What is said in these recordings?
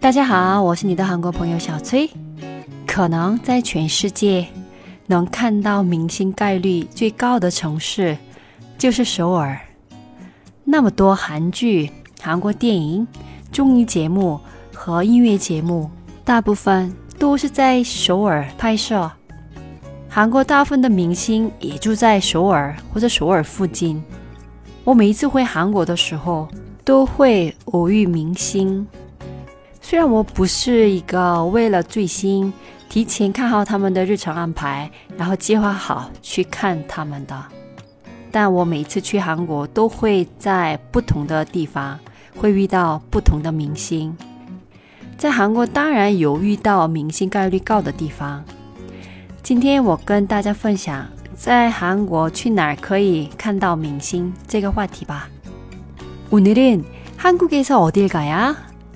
大家好，我是你的韩国朋友小崔。可能在全世界能看到明星概率最高的城市就是首尔。那么多韩剧、韩国电影、综艺节目和音乐节目，大部分都是在首尔拍摄。韩国大部分的明星也住在首尔或者首尔附近。我每一次回韩国的时候，都会偶遇明星。虽然我不是一个为了追星提前看好他们的日程安排，然后计划好去看他们的，但我每次去韩国都会在不同的地方会遇到不同的明星。在韩国当然有遇到明星概率高的地方。今天我跟大家分享在韩国去哪儿可以看到明星这个话题吧。오늘은한국에서어딜가야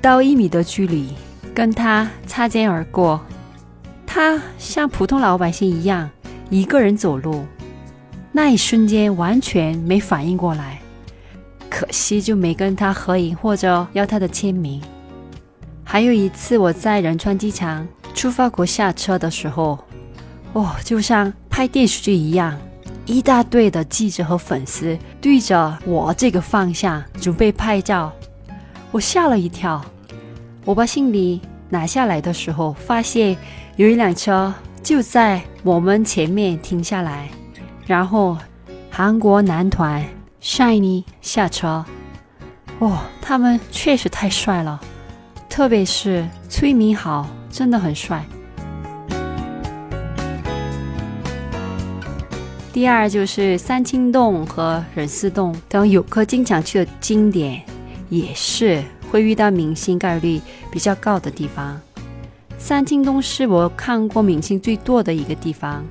到一米的距离，跟他擦肩而过。他像普通老百姓一样，一个人走路。那一瞬间完全没反应过来，可惜就没跟他合影或者要他的签名。还有一次我在仁川机场出发国下车的时候，哦，就像拍电视剧一样，一大堆的记者和粉丝对着我这个方向准备拍照，我吓了一跳。我把行李拿下来的时候，发现有一辆车就在我们前面停下来，然后韩国男团 Shiny 下车。哦，他们确实太帅了，特别是崔明豪，真的很帅。第二就是三清洞和仁寺洞等游客经常去的经典，也是。会遇到明星概率比较高的地方。三清洞是我看过明星最多的一个地方，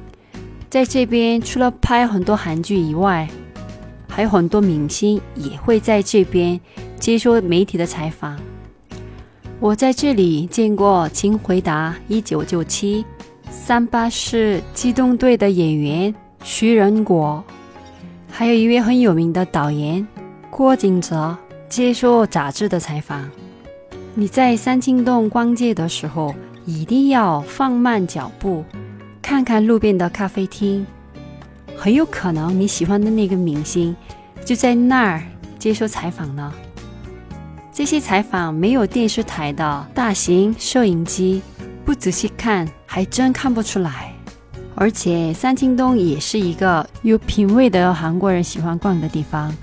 在这边除了拍很多韩剧以外，还有很多明星也会在这边接受媒体的采访。我在这里见过《请回答一九九七》、三八式机动队的演员徐仁国，还有一位很有名的导演郭景哲。接受杂志的采访，你在三清洞逛街的时候，一定要放慢脚步，看看路边的咖啡厅，很有可能你喜欢的那个明星就在那儿接受采访呢。这些采访没有电视台的大型摄影机，不仔细看还真看不出来。而且三清洞也是一个有品味的韩国人喜欢逛的地方。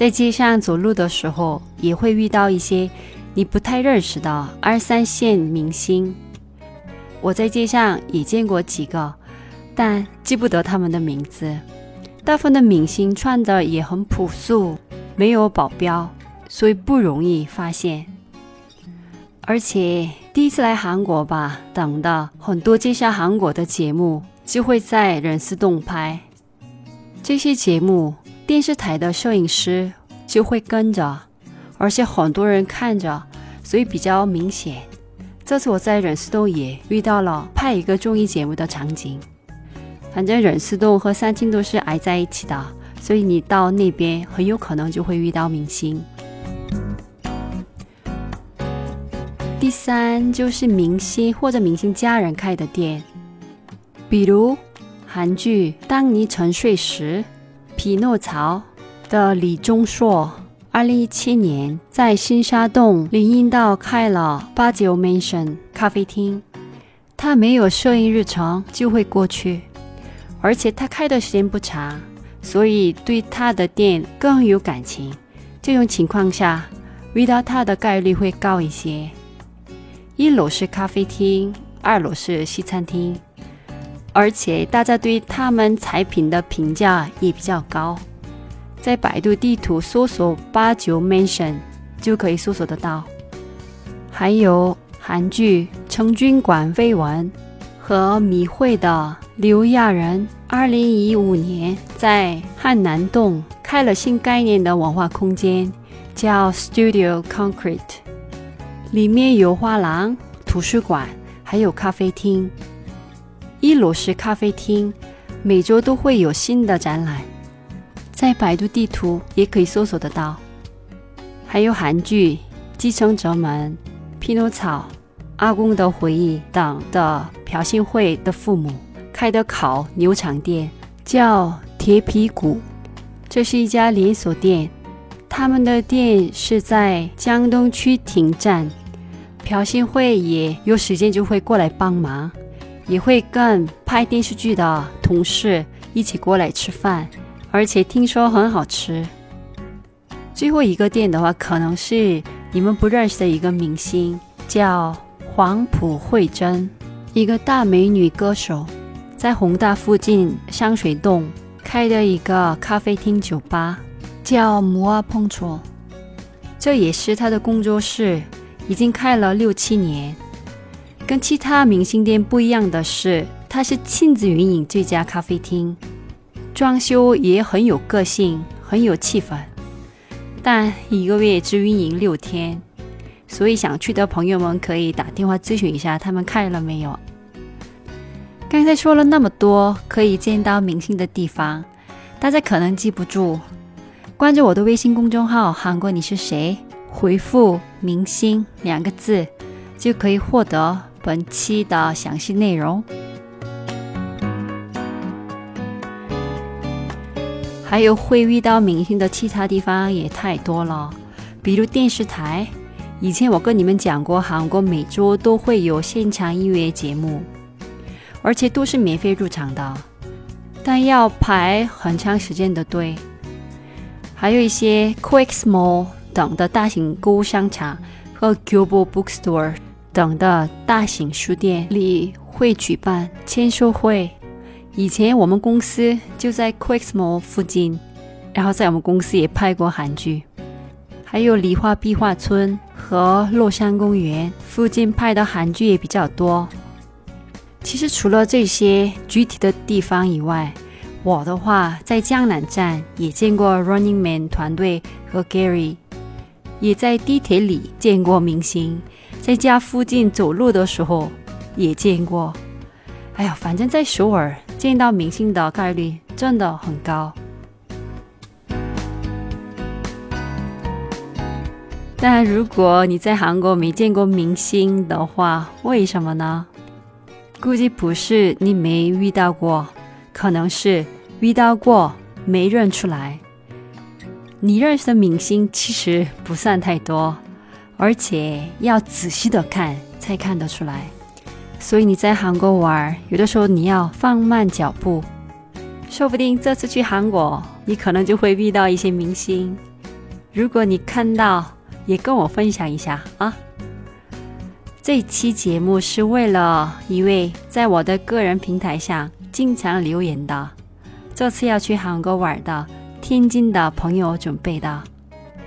在街上走路的时候，也会遇到一些你不太认识的二三线明星。我在街上也见过几个，但记不得他们的名字。大部分的明星穿的也很朴素，没有保镖，所以不容易发现。而且第一次来韩国吧，等的很多介绍韩国的节目就会在仁寺洞拍这些节目。电视台的摄影师就会跟着，而且很多人看着，所以比较明显。这次我在忍寺洞也遇到了拍一个综艺节目的场景。反正忍寺洞和三清都是挨在一起的，所以你到那边很有可能就会遇到明星。第三就是明星或者明星家人开的店，比如韩剧《当你沉睡时》。匹诺曹的李钟硕，二零一七年在新沙洞林荫道开了八九 Mansion 咖啡厅。他没有摄影日程就会过去，而且他开的时间不长，所以对他的店更有感情。这种情况下，遇到他的概率会高一些。一楼是咖啡厅，二楼是西餐厅。而且大家对他们产品的评价也比较高，在百度地图搜索八九 Mansion 就可以搜索得到。还有韩剧《成军馆绯闻》和米会的刘亚仁。二零一五年在汉南洞开了新概念的文化空间，叫 Studio Concrete，里面有画廊、图书馆，还有咖啡厅。一楼是咖啡厅，每周都会有新的展览，在百度地图也可以搜索得到。还有韩剧《继承者们》、《匹诺曹》、《阿公的回忆》等的朴信惠的父母。开的烤牛肠店叫铁皮鼓，这是一家连锁店。他们的店是在江东区停站。朴信惠也有时间就会过来帮忙，也会跟拍电视剧的同事一起过来吃饭，而且听说很好吃。最后一个店的话，可能是你们不认识的一个明星，叫黄埔惠珍，一个大美女歌手。在宏大附近香水洞开的一个咖啡厅酒吧，叫摩阿碰戳，这也是他的工作室，已经开了六七年。跟其他明星店不一样的是，它是亲自运营这家咖啡厅，装修也很有个性，很有气氛。但一个月只运营六天，所以想去的朋友们可以打电话咨询一下，他们开了没有。刚才说了那么多可以见到明星的地方，大家可能记不住。关注我的微信公众号“韩国你是谁”，回复“明星”两个字，就可以获得本期的详细内容。还有会遇到明星的其他地方也太多了，比如电视台。以前我跟你们讲过，韩国每周都会有现场音乐节目。而且都是免费入场的，但要排很长时间的队。还有一些 Quick Small 等的大型购物商场和 Global Bookstore 等的大型书店里会举办签售会。以前我们公司就在 Quicks Mall 附近，然后在我们公司也拍过韩剧。还有梨花壁画村和洛山公园附近拍的韩剧也比较多。其实除了这些具体的地方以外，我的话在江南站也见过 Running Man 团队和 Gary，也在地铁里见过明星，在家附近走路的时候也见过。哎呀，反正在首尔见到明星的概率真的很高。但如果你在韩国没见过明星的话，为什么呢？估计不是你没遇到过，可能是遇到过没认出来。你认识的明星其实不算太多，而且要仔细的看才看得出来。所以你在韩国玩，有的时候你要放慢脚步，说不定这次去韩国，你可能就会遇到一些明星。如果你看到，也跟我分享一下啊。这期节目是为了一位在我的个人平台上经常留言的，这次要去韩国玩的天津的朋友准备的。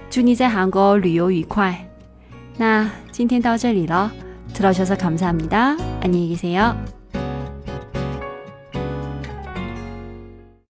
祝你在韩国旅游愉快。 那今天到这里了，들어주셔서감사합니다안녕히계세요